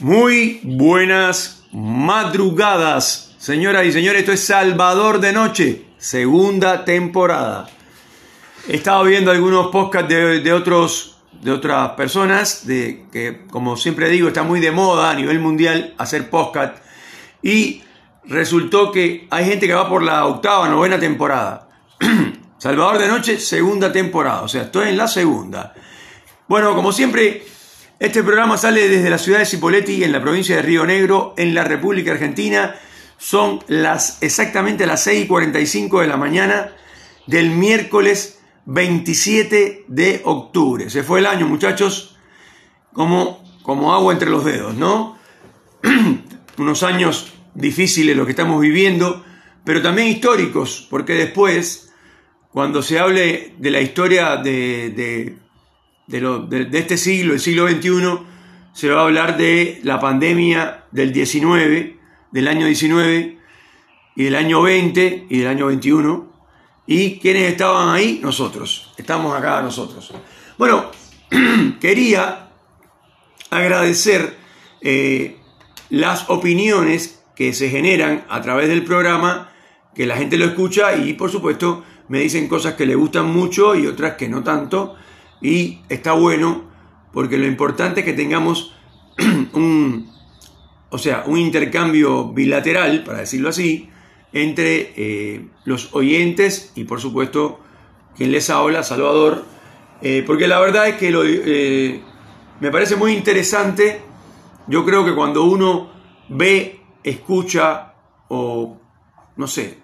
Muy buenas madrugadas, señoras y señores. Esto es Salvador de Noche, segunda temporada. He estado viendo algunos podcasts de, otros, de otras personas, de, que como siempre digo, está muy de moda a nivel mundial hacer podcast. Y resultó que hay gente que va por la octava, novena temporada. Salvador de Noche, segunda temporada. O sea, estoy en la segunda. Bueno, como siempre, este programa sale desde la ciudad de Cipolletti, en la provincia de Río Negro, en la República Argentina. Son las exactamente las 6 y 45 de la mañana del miércoles 27 de octubre. Se fue el año, muchachos, como, como agua entre los dedos, ¿no? Unos años difíciles los que estamos viviendo, pero también históricos, porque después, cuando se hable de la historia de de, este siglo, el siglo XXI, se va a hablar de la pandemia del 19, del año 19 y del año 20 y del año 21. ¿Y quiénes estaban ahí? Nosotros. Estamos acá nosotros. Bueno, quería agradecer eh, las opiniones que se generan a través del programa, que la gente lo escucha y por supuesto me dicen cosas que le gustan mucho y otras que no tanto y está bueno porque lo importante es que tengamos un, o sea, un intercambio bilateral, para decirlo así, entre eh, los oyentes y por supuesto quien les habla, Salvador, eh, porque la verdad es que lo, eh, me parece muy interesante, yo creo que cuando uno ve, escucha o no sé,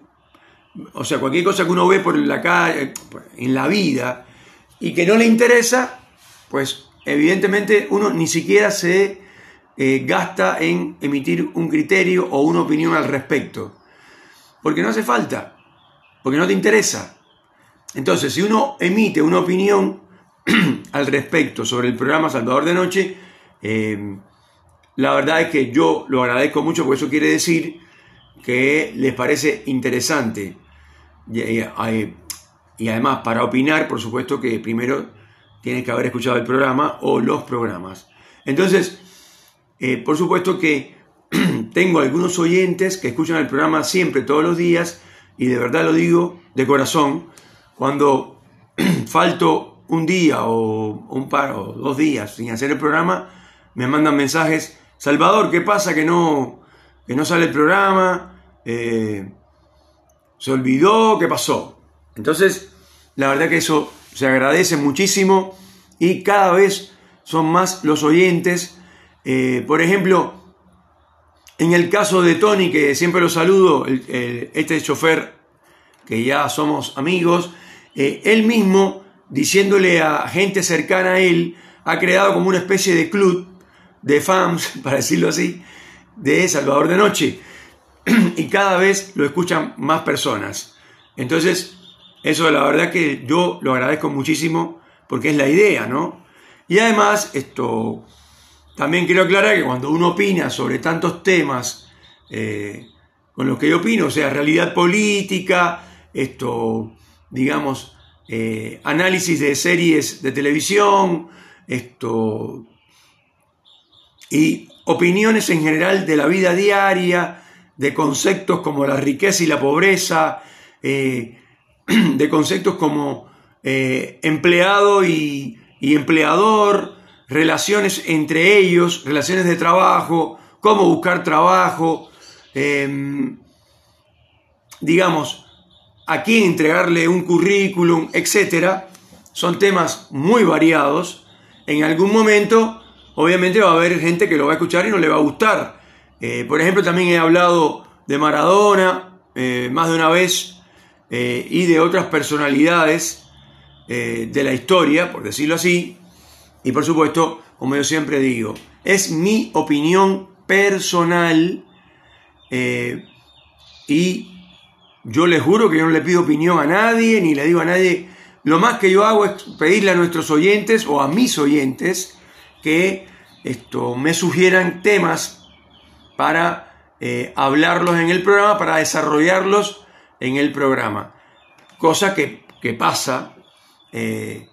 o sea, cualquier cosa que uno ve por la calle, en la vida, y que no le interesa, pues evidentemente uno ni siquiera se eh, gasta en emitir un criterio o una opinión al respecto. Porque no hace falta, porque no te interesa. Entonces, si uno emite una opinión al respecto sobre el programa Salvador de Noche, eh, la verdad es que yo lo agradezco mucho porque eso quiere decir que les parece interesante. Y además, para opinar, por supuesto que primero tienes que haber escuchado el programa o los programas. Entonces, eh, por supuesto que tengo algunos oyentes que escuchan el programa siempre, todos los días, y de verdad lo digo de corazón, cuando falto un día o un par o dos días sin hacer el programa, me mandan mensajes, Salvador, ¿qué pasa que no, que no sale el programa? Eh, ¿Se olvidó? ¿Qué pasó? Entonces, la verdad que eso se agradece muchísimo y cada vez son más los oyentes. Eh, por ejemplo, en el caso de Tony, que siempre lo saludo, este chofer, que ya somos amigos, eh, él mismo, diciéndole a gente cercana a él, ha creado como una especie de club de fans, para decirlo así, de Salvador de Noche. y cada vez lo escuchan más personas. Entonces, eso la verdad que yo lo agradezco muchísimo porque es la idea, ¿no? Y además, esto, también quiero aclarar que cuando uno opina sobre tantos temas eh, con los que yo opino, o sea, realidad política, esto, digamos, eh, análisis de series de televisión, esto, y opiniones en general de la vida diaria, de conceptos como la riqueza y la pobreza, eh, de conceptos como eh, empleado y, empleador, relaciones entre ellos, relaciones de trabajo, cómo buscar trabajo, em, digamos, a quién entregarle un currículum, etc. Son temas muy variados. En algún momento, obviamente, va a haber gente que lo va a escuchar y no le va a gustar. Eh, por ejemplo, también he hablado de Maradona eh, más de una vez eh, y de otras personalidades eh, de la historia, por decirlo así. Y por supuesto, como yo siempre digo, es mi opinión personal eh, y yo les juro que yo no le pido opinión a nadie, ni le digo a nadie, lo más que yo hago es pedirle a nuestros oyentes o a mis oyentes que esto, me sugieran temas para hablarlos en el programa, para desarrollarlos en el programa. Cosa que, pasa, eh,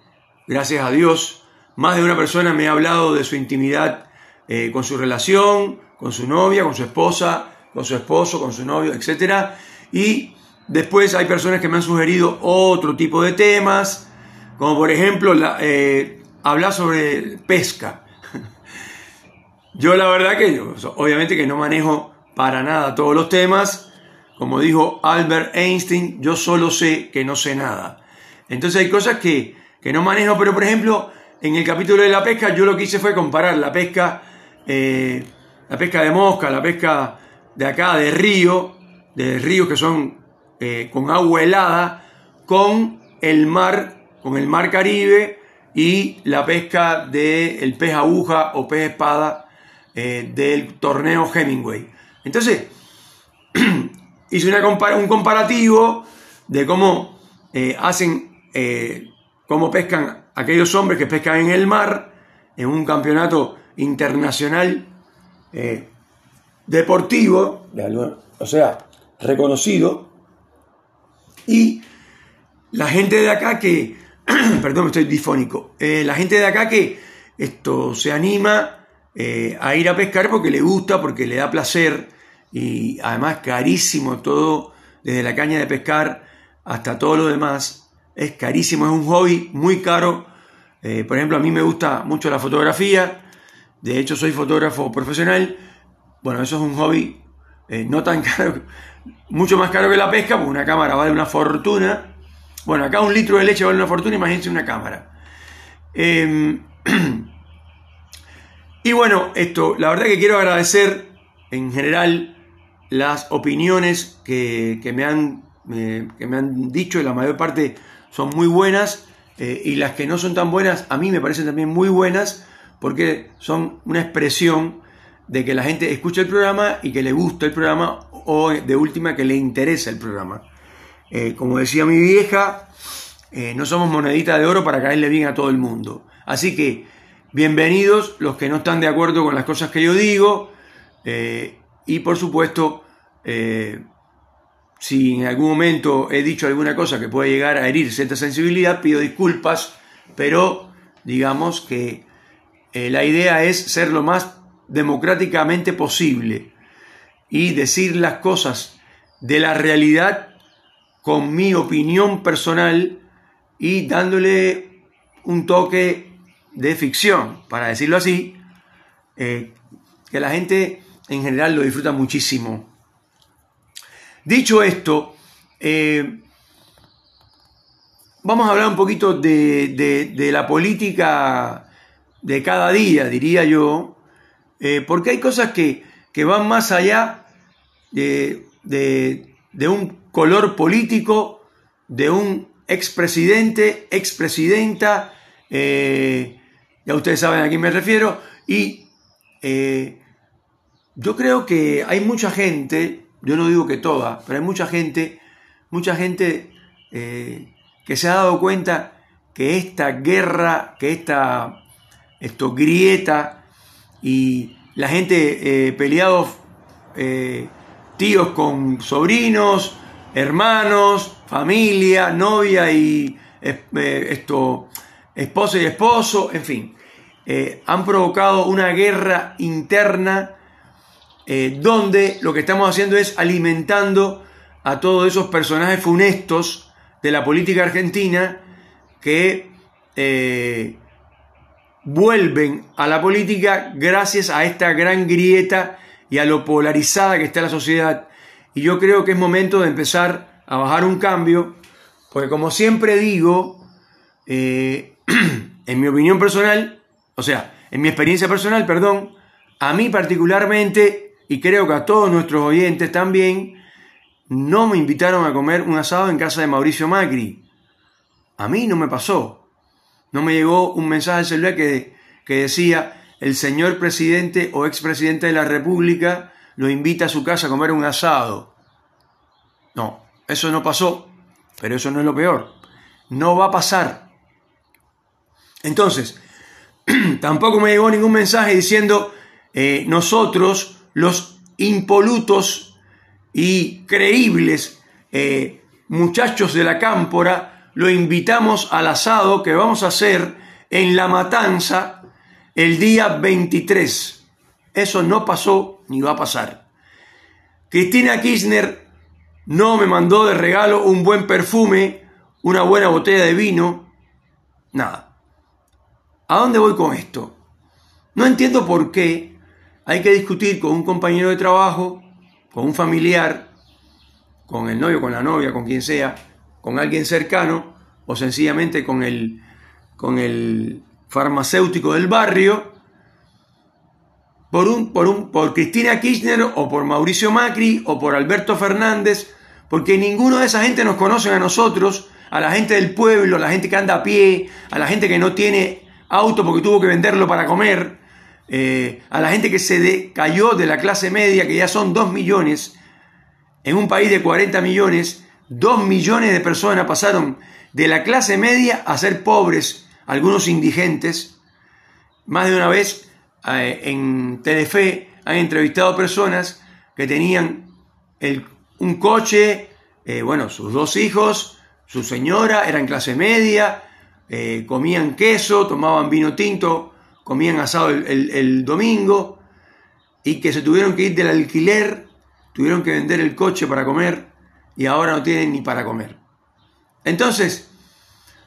gracias a Dios. Más de una persona me ha hablado de su intimidad eh, con su relación, con su novia, con su esposa, con su esposo, con su novio, etc. Y después hay personas que me han sugerido otro tipo de temas, como por ejemplo eh, hablar sobre pesca. Yo la verdad que obviamente que no manejo para nada todos los temas. Como dijo Albert Einstein, yo solo sé que no sé nada. Entonces hay cosas que, que no manejo, pero por ejemplo, en el capítulo de la pesca yo lo que hice fue comparar la pesca, eh, la pesca de mosca, la pesca de acá, de río, de ríos que son eh, con agua helada, con el mar, con el mar Caribe y la pesca del pez aguja o pez espada eh, del torneo Hemingway. Entonces, hice una un comparativo de cómo hacen eh, cómo pescan aquellos hombres que pescan en el mar, en un campeonato internacional eh, deportivo, o sea, reconocido, y la gente de acá que, perdón, estoy difónico, eh, la gente de acá que esto se anima a ir a pescar porque le gusta, porque le da placer, y además carísimo todo, desde la caña de pescar hasta todo lo demás, es carísimo, es un hobby muy caro. Eh, por ejemplo, a mí me gusta mucho la fotografía, de hecho soy fotógrafo profesional. Bueno, eso es un hobby eh, no tan caro, mucho más caro que la pesca, porque una cámara vale una fortuna. Bueno, acá un litro de leche vale una fortuna, imagínense una cámara. Em, y bueno, esto, la verdad que quiero agradecer en general las opiniones que, me han, eh, que me han dicho, la mayor parte son muy buenas eh, y las que no son tan buenas a mí me parecen también muy buenas porque son una expresión de que la gente escucha el programa y que le gusta el programa o de última que le interesa el programa. Eh, como decía mi vieja, eh, no somos monedita de oro para caerle bien a todo el mundo. Así que bienvenidos los que no están de acuerdo con las cosas que yo digo y por supuesto si en algún momento he dicho alguna cosa que puede llegar a herir cierta sensibilidad, pido disculpas, pero digamos que eh, la idea es ser lo más democráticamente posible y decir las cosas de la realidad con mi opinión personal y dándole un toque de ficción, para decirlo así, eh, que la gente en general lo disfruta muchísimo. Dicho esto, eh, vamos a hablar un poquito de, la política de cada día, diría yo, eh, porque hay cosas que, van más allá de, un color político, de un expresidente, expresidenta, eh, ya ustedes saben a quién me refiero, y yo creo que hay mucha gente yo no digo que toda, pero hay mucha gente, mucha gente eh, que se ha dado cuenta que esta guerra, que esta esto, grieta y la gente eh, peleados eh, tíos con sobrinos, hermanos, familia, novia y esto, esposa y esposo, en fin, han provocado una guerra interna eh, donde lo que estamos haciendo es alimentando a todos esos personajes funestos de la política argentina que eh, vuelven a la política gracias a esta gran grieta y a lo polarizada que está la sociedad. Y yo creo que es momento de empezar a bajar un cambio, porque como siempre digo, eh, en mi opinión personal, o sea, en mi experiencia personal, perdón, a mí particularmente y creo que a todos nuestros oyentes también, no me invitaron a comer un asado en casa de Mauricio Macri. A mí no me pasó. No me llegó un mensaje al celular que, que decía, el señor presidente o expresidente de la República lo invita a su casa a comer un asado. No, eso no pasó, pero eso no es lo peor. No va a pasar. Entonces, tampoco me llegó ningún mensaje diciendo, eh, nosotros los impolutos y creíbles eh, muchachos de la cámpora, lo invitamos al asado que vamos a hacer en La Matanza el día 23. Eso no pasó ni va a pasar. Cristina Kirchner no me mandó de regalo un buen perfume, una buena botella de vino, nada. ¿A dónde voy con esto? No entiendo por qué hay que discutir con un compañero de trabajo, con un familiar, con el novio, con la novia, con quien sea, con alguien cercano o sencillamente con el, con el farmacéutico del barrio, por, un, por, un, por Cristina Kirchner o por Mauricio Macri o por Alberto Fernández, porque ninguno de esa gente nos conoce a nosotros, a la gente del pueblo, a la gente que anda a pie, a la gente que no tiene auto porque tuvo que venderlo para comer, eh, a la gente que se cayó de la clase media, que ya son 2 millones, en un país de 40 millones, 2 millones de personas pasaron de la clase media a ser pobres, algunos indigentes. Más de una vez eh, en Telefe han entrevistado personas que tenían un coche, eh, bueno, sus dos hijos, su señora, eran clase media, comían queso, tomaban vino tinto, comían asado el, domingo y que se tuvieron que ir del alquiler, tuvieron que vender el coche para comer y ahora no tienen ni para comer. Entonces,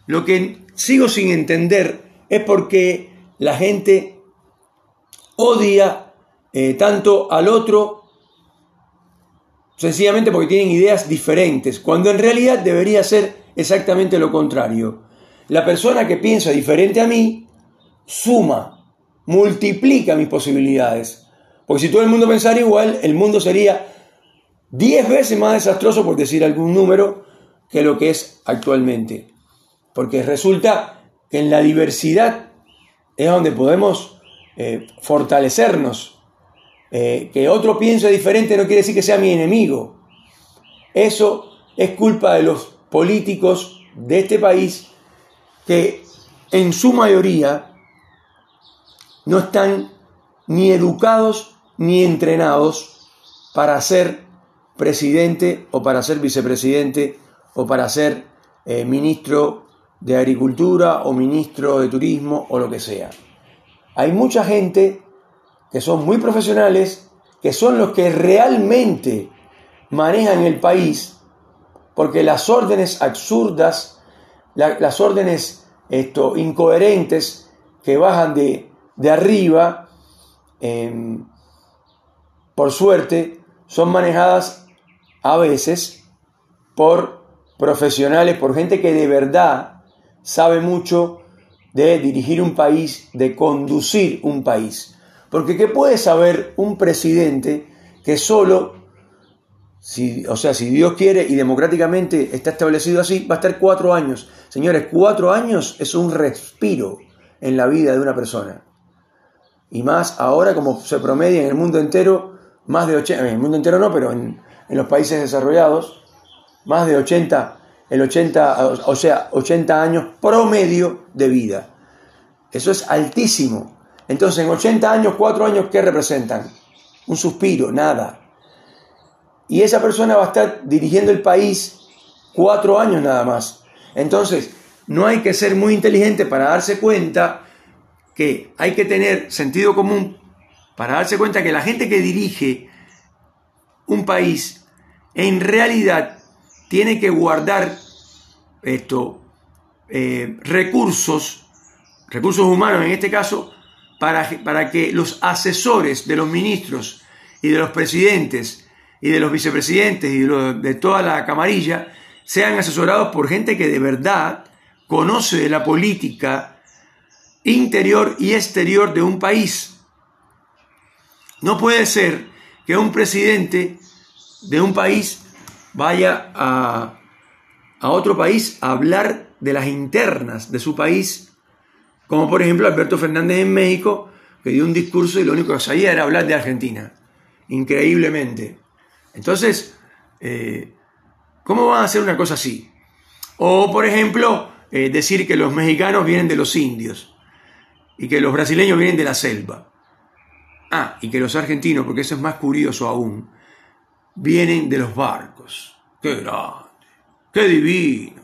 lo que sigo sin entender es por qué la gente odia eh, tanto al otro sencillamente porque tienen ideas diferentes, cuando en realidad debería ser exactamente lo contrario. La persona que piensa diferente a mí suma, multiplica mis posibilidades. Porque si todo el mundo pensara igual, el mundo sería 10 veces más desastroso, por decir algún número, que lo que es actualmente. Porque resulta que en la diversidad es donde podemos eh, fortalecernos. Eh, que otro piense diferente no quiere decir que sea mi enemigo. Eso es culpa de los políticos de este país que en su mayoría no están ni educados ni entrenados para ser presidente o para ser vicepresidente o para ser eh, ministro de Agricultura o ministro de Turismo o lo que sea. Hay mucha gente que son muy profesionales, que son los que realmente manejan el país, porque las órdenes absurdas, las órdenes esto, incoherentes que bajan de, de arriba, em, por suerte, son manejadas a veces por profesionales, por gente que de verdad sabe mucho de dirigir un país, de conducir un país. Porque ¿qué puede saber un presidente que solo, si, o sea, si Dios quiere y democráticamente está establecido así, va a estar cuatro años? Señores, cuatro años es un respiro en la vida de una persona y más ahora como se promedia en el mundo entero, más de 80, en el mundo entero no, pero en, los países desarrollados, más de 80, el 80, o sea, 80 años promedio de vida. Eso es altísimo. Entonces, en 80 años, 4 años, ¿qué representan? Un suspiro, nada. Y esa persona va a estar dirigiendo el país 4 años nada más. Entonces, no hay que ser muy inteligente para darse cuenta que hay que tener sentido común para darse cuenta que la gente que dirige un país en realidad tiene que guardar esto, eh, recursos, recursos humanos en este caso, para, para que los asesores de los ministros y de los presidentes y de los vicepresidentes y de, de toda la camarilla sean asesorados por gente que de verdad conoce de la política, interior y exterior de un país. No puede ser que un presidente de un país vaya a, otro país a hablar de las internas de su país, como por ejemplo Alberto Fernández en México, que dio un discurso y lo único que sabía era hablar de Argentina, increíblemente. Entonces, eh, ¿cómo van a hacer una cosa así? O, por ejemplo, eh, decir que los mexicanos vienen de los indios y que los brasileños vienen de la selva. Ah, y que los argentinos, porque eso es más curioso aún, vienen de los barcos. ¡Qué grande! ¡Qué divino!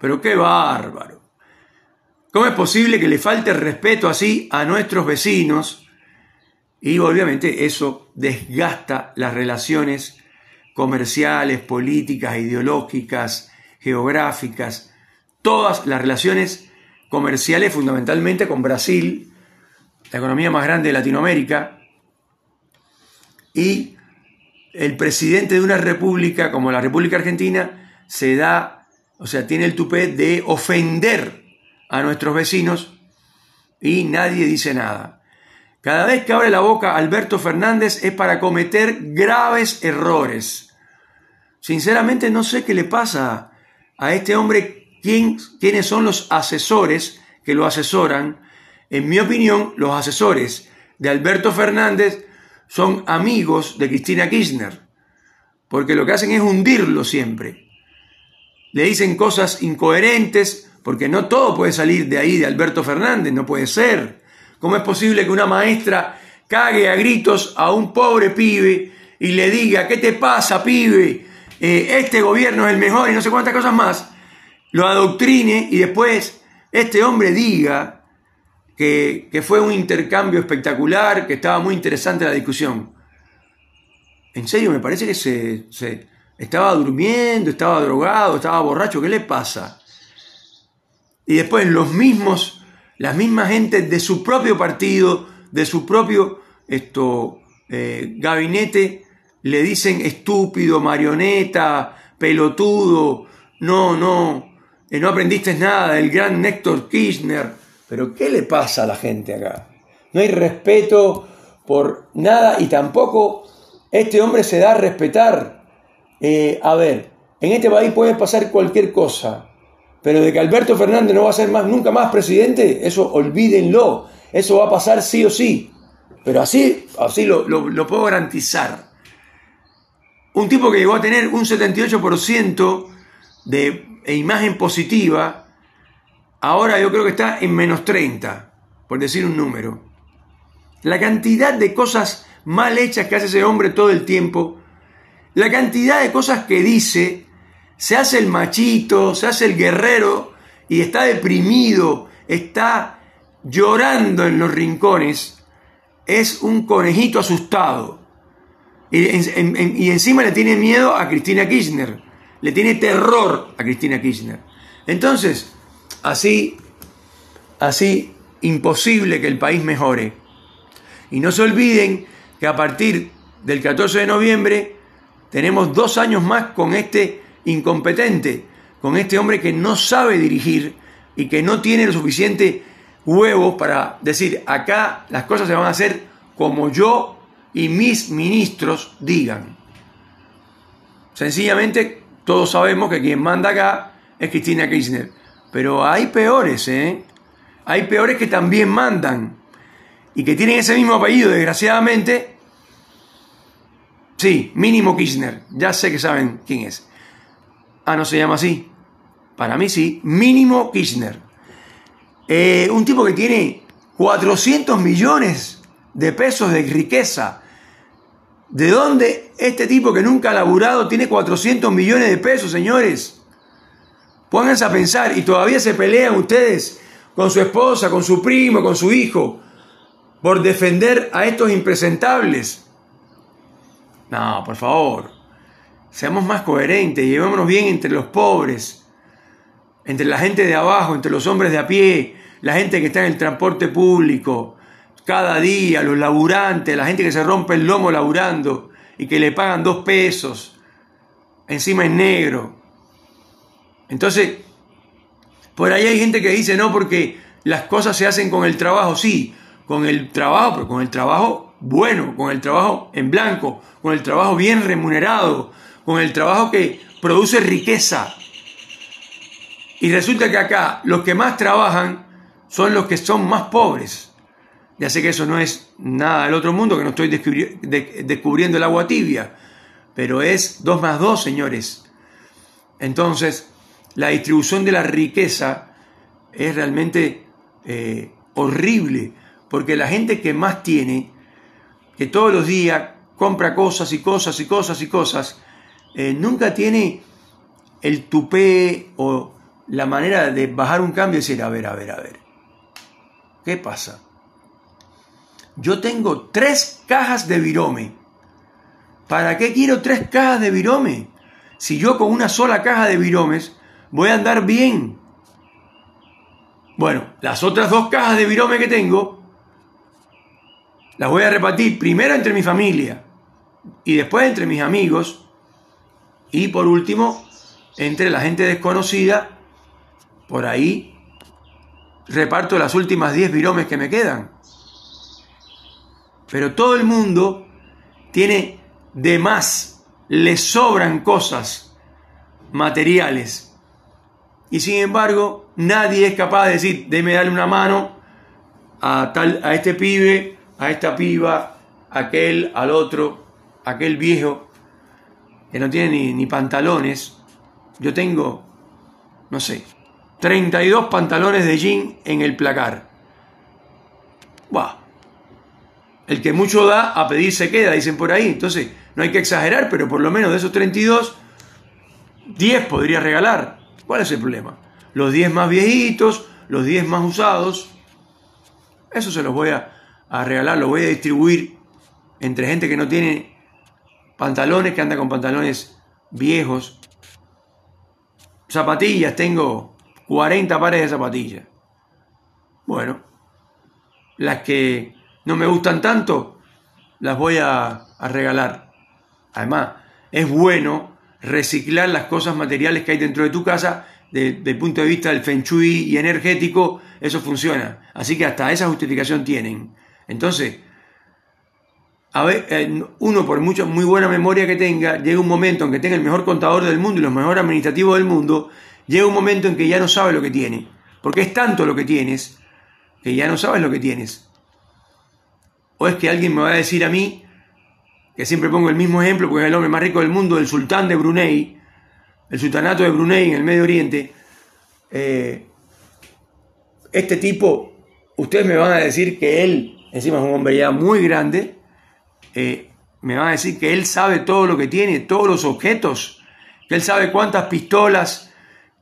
Pero qué bárbaro. ¿Cómo es posible que le falte respeto así a nuestros vecinos Y obviamente eso desgasta las relaciones comerciales, políticas, ideológicas, geográficas, todas las relaciones comerciales fundamentalmente con Brasil, la economía más grande de Latinoamérica, y el presidente de una república como la República Argentina se da, o sea, tiene el tupé de ofender a nuestros vecinos y nadie dice nada. Cada vez que abre la boca Alberto Fernández es para cometer graves errores. Sinceramente no sé qué le pasa a este hombre, quién, quiénes son los asesores que lo asesoran. En mi opinión, los asesores de Alberto Fernández son amigos de Cristina Kirchner, porque lo que hacen es hundirlo siempre. Le dicen cosas incoherentes, porque no todo puede salir de ahí de Alberto Fernández, no puede ser. ¿Cómo es posible que una maestra cague a gritos a un pobre pibe y le diga, ¿qué te pasa, pibe? Eh, este gobierno es el mejor y no sé cuántas cosas más. Lo adoctrine y después este hombre diga que, fue un intercambio espectacular, que estaba muy interesante la discusión. En serio, me parece que se, estaba durmiendo, estaba drogado, estaba borracho. ¿Qué le pasa? Y después los mismos las mismas gente de su propio partido, de su propio eh, gabinete, le dicen estúpido, marioneta, pelotudo, no, no, no aprendiste nada del gran Néctor Kirchner. Pero ¿qué le pasa a la gente acá? No hay respeto por nada y tampoco este hombre se da a respetar. Eh, a ver, en este país puede pasar cualquier cosa. Pero de que Alberto Fernández no va a ser más, nunca más presidente, eso olvídenlo. Eso va a pasar sí o sí. Pero así, así lo, puedo garantizar. Un tipo que llegó a tener un 78% de imagen positiva, ahora yo creo que está en menos 30, por decir un número. La cantidad de cosas mal hechas que hace ese hombre todo el tiempo, la cantidad de cosas que dice, se hace el machito, se hace el guerrero y está deprimido, está llorando en los rincones, es un conejito asustado. Y, encima le tiene miedo a Cristina Kirchner, le tiene terror a Cristina Kirchner. Entonces, así, así, imposible que el país mejore. Y no se olviden que a partir del 14 de noviembre tenemos dos años más con este incompetente, con este hombre que no sabe dirigir y que no tiene lo suficiente huevos para decir, acá las cosas se van a hacer como yo y mis ministros digan. Sencillamente, todos sabemos que quien manda acá es Cristina Kirchner. Pero hay peores, ¿eh? Hay peores que también mandan y que tienen ese mismo apellido, desgraciadamente. Sí, mínimo Kirchner. Ya sé que saben quién es. Ah, no se llama así. Para mí sí. Mínimo Kirchner. Eh, un tipo que tiene 400 millones de pesos de riqueza. ¿De dónde este tipo que nunca ha laburado tiene 400 millones de pesos, señores? Pónganse a pensar y todavía se pelean ustedes con su esposa, con su primo, con su hijo, por defender a estos impresentables. No, por favor. Seamos más coherentes, llevémonos bien entre los pobres, entre la gente de abajo, entre los hombres de a pie, la gente que está en el transporte público, cada día, los laburantes, la gente que se rompe el lomo laburando y que le pagan dos pesos, encima en negro. Entonces, por ahí hay gente que dice, no, porque las cosas se hacen con el trabajo, sí, con el trabajo, pero con el trabajo bueno, con el trabajo en blanco, con el trabajo bien remunerado, con el trabajo que produce riqueza. Y resulta que acá los que más trabajan son los que son más pobres. Ya sé que eso no es nada del otro mundo, que no estoy descubriendo el agua tibia, pero es 2 más 2, señores. Entonces, la distribución de la riqueza es realmente eh, horrible, porque la gente que más tiene, que todos los días compra cosas y cosas y cosas y cosas, eh, nunca tiene el tupé o la manera de bajar un cambio y decir, a ver, a ver, a ver, ¿qué pasa? Yo tengo tres cajas de virome. ¿Para qué quiero tres cajas de virome? Si yo con una sola caja de viromes voy a andar bien. Bueno, las otras dos cajas de virome que tengo las voy a repartir primero entre mi familia y después entre mis amigos y por último entre la gente desconocida. Por ahí reparto las últimas 10 viromes que me quedan. Pero todo el mundo tiene de más, le sobran cosas materiales. Y sin embargo, nadie es capaz de decir, déme darle una mano a, tal, a este pibe, a esta piba, a aquel, al otro, a aquel viejo que no tiene ni, ni pantalones. Yo tengo, no sé, 32 pantalones de jean en el placar. Buah, el que mucho da, a pedir se queda, dicen por ahí. Entonces, no hay que exagerar, pero por lo menos de esos 32, 10 podría regalar. ¿Cuál es el problema? Los 10 más viejitos, los 10 más usados, eso se los voy a, a regalar, los voy a distribuir entre gente que no tiene pantalones, que anda con pantalones viejos. Zapatillas, tengo 40 pares de zapatillas. Bueno, las que no me gustan tanto, las voy a, regalar. Además, es bueno reciclar las cosas materiales que hay dentro de tu casa desde el punto de vista del feng shui y energético, eso funciona. Así que hasta esa justificación tienen. Entonces, a ver, eh, uno por mucho, muy buena memoria que tenga, llega un momento en que tenga el mejor contador del mundo y los mejores administrativos del mundo, llega un momento en que ya no sabe lo que tiene. Porque es tanto lo que tienes que ya no sabes lo que tienes. ¿O es que alguien me va a decir a mí, que siempre pongo el mismo ejemplo porque es el hombre más rico del mundo, el sultán de Brunei, el sultanato de Brunei en el Medio Oriente, eh, este tipo, ustedes me van a decir que él, encima es un hombre ya muy grande, eh, me van a decir que él sabe todo lo que tiene, todos los objetos, que él sabe cuántas pistolas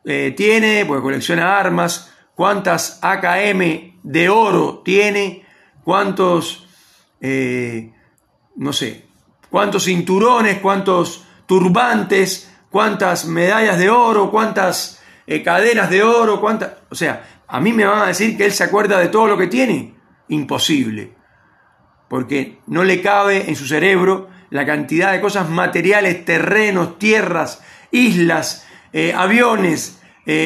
eh, tiene, porque colecciona armas, cuántas AKM de oro tiene, cuántos eh, no sé, cuántos cinturones, cuántos turbantes, cuántas medallas de oro, cuántas eh, cadenas de oro, cuántas... O sea, a mí me van a decir que él se acuerda de todo lo que tiene. Imposible. Porque no le cabe en su cerebro la cantidad de cosas materiales, terrenos, tierras, islas, eh, aviones,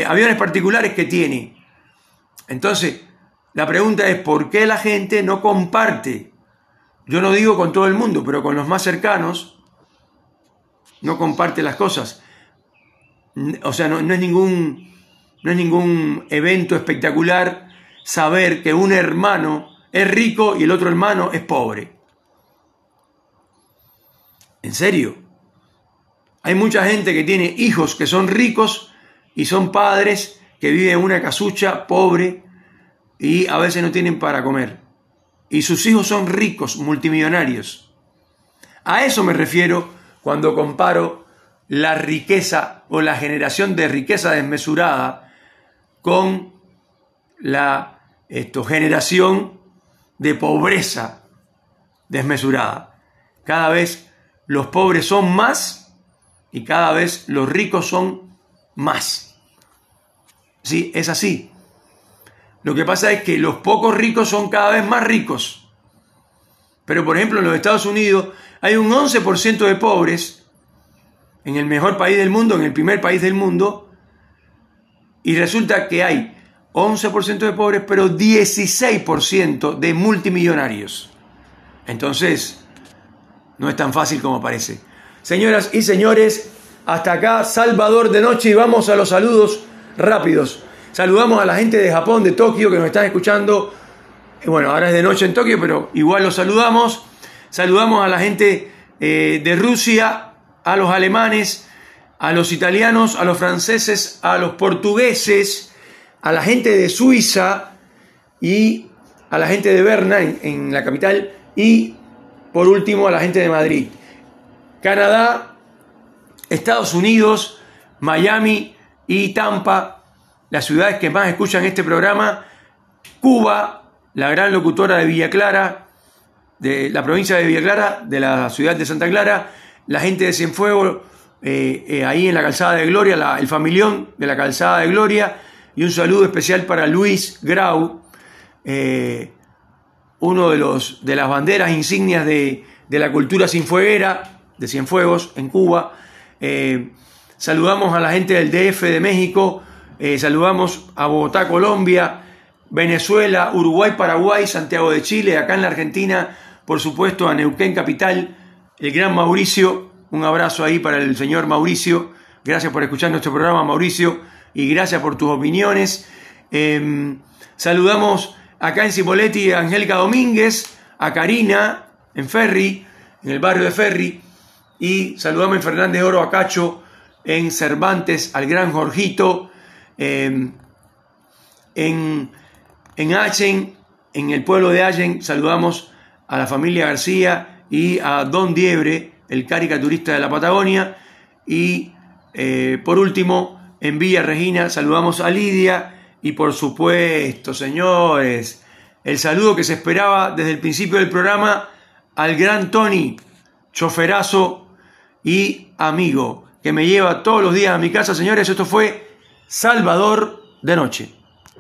aviones particulares que tiene. Entonces, la pregunta es, ¿por qué la gente no comparte yo no digo con todo el mundo, pero con los más cercanos, no comparte las cosas. O sea, no, es, ningún, no es ningún evento espectacular saber que un hermano es rico y el otro hermano es pobre. ¿En serio? Hay mucha gente que tiene hijos que son ricos y son padres que viven en una casucha pobre y a veces no tienen para comer y sus hijos son ricos, multimillonarios. A eso me refiero cuando comparo la riqueza o la generación de riqueza desmesurada con la esto, generación de pobreza desmesurada. Cada vez los pobres son más y cada vez los ricos son más. Sí, es así. Lo que pasa es que los pocos ricos son cada vez más ricos. Pero por ejemplo en los Estados Unidos hay un 11% de pobres, en el mejor país del mundo, en el primer país del mundo, y resulta que hay 11% de pobres, pero 16% de multimillonarios. Entonces, no es tan fácil como parece. Señoras y señores, hasta acá Salvador de Noche y vamos a los saludos rápidos. Saludamos a la gente de Japón, de Tokio, que nos están escuchando. Bueno, ahora es de noche en Tokio, pero igual los saludamos. Saludamos a la gente eh, de Rusia, a los alemanes, a los italianos, a los franceses, a los portugueses, a la gente de Suiza y a la gente de Berna, en la capital, y por último a la gente de Madrid. Canadá, Estados Unidos, Miami y Tampa las ciudades que más escuchan este programa, Cuba, la gran locutora de Villa Clara, de la provincia de Villa Clara, de la ciudad de Santa Clara, la gente de Cienfuegos, eh, eh, ahí en la calzada de Gloria, el familión de la calzada de Gloria, y un saludo especial para Luis Grau, eh, uno de, los, de las banderas insignias de, de la cultura cienfueguera, de Cienfuegos, en Cuba. saludamos a la gente del DF de México, saludamos a Bogotá, Colombia, Venezuela, Uruguay, Paraguay, Santiago de Chile, acá en la Argentina, por supuesto a Neuquén Capital, el gran Mauricio, un abrazo ahí para el señor Mauricio, gracias por escuchar nuestro programa Mauricio y gracias por tus opiniones. Em, saludamos acá en Cipoletti a Angélica Domínguez, a Karina en Ferry, en el barrio de Ferry, y saludamos en Fernández Oro a Cacho, en Cervantes, al gran Jorgito, em, en, en Achen, en el pueblo de Allen, saludamos a la familia García y a Don Diebre, el caricaturista de la Patagonia. Y eh, por último, en Villa Regina saludamos a Lidia y por supuesto, señores, el saludo que se esperaba desde el principio del programa al gran Tony, choferazo y amigo, que me lleva todos los días a mi casa. Señores, esto fue Salvador de Noche.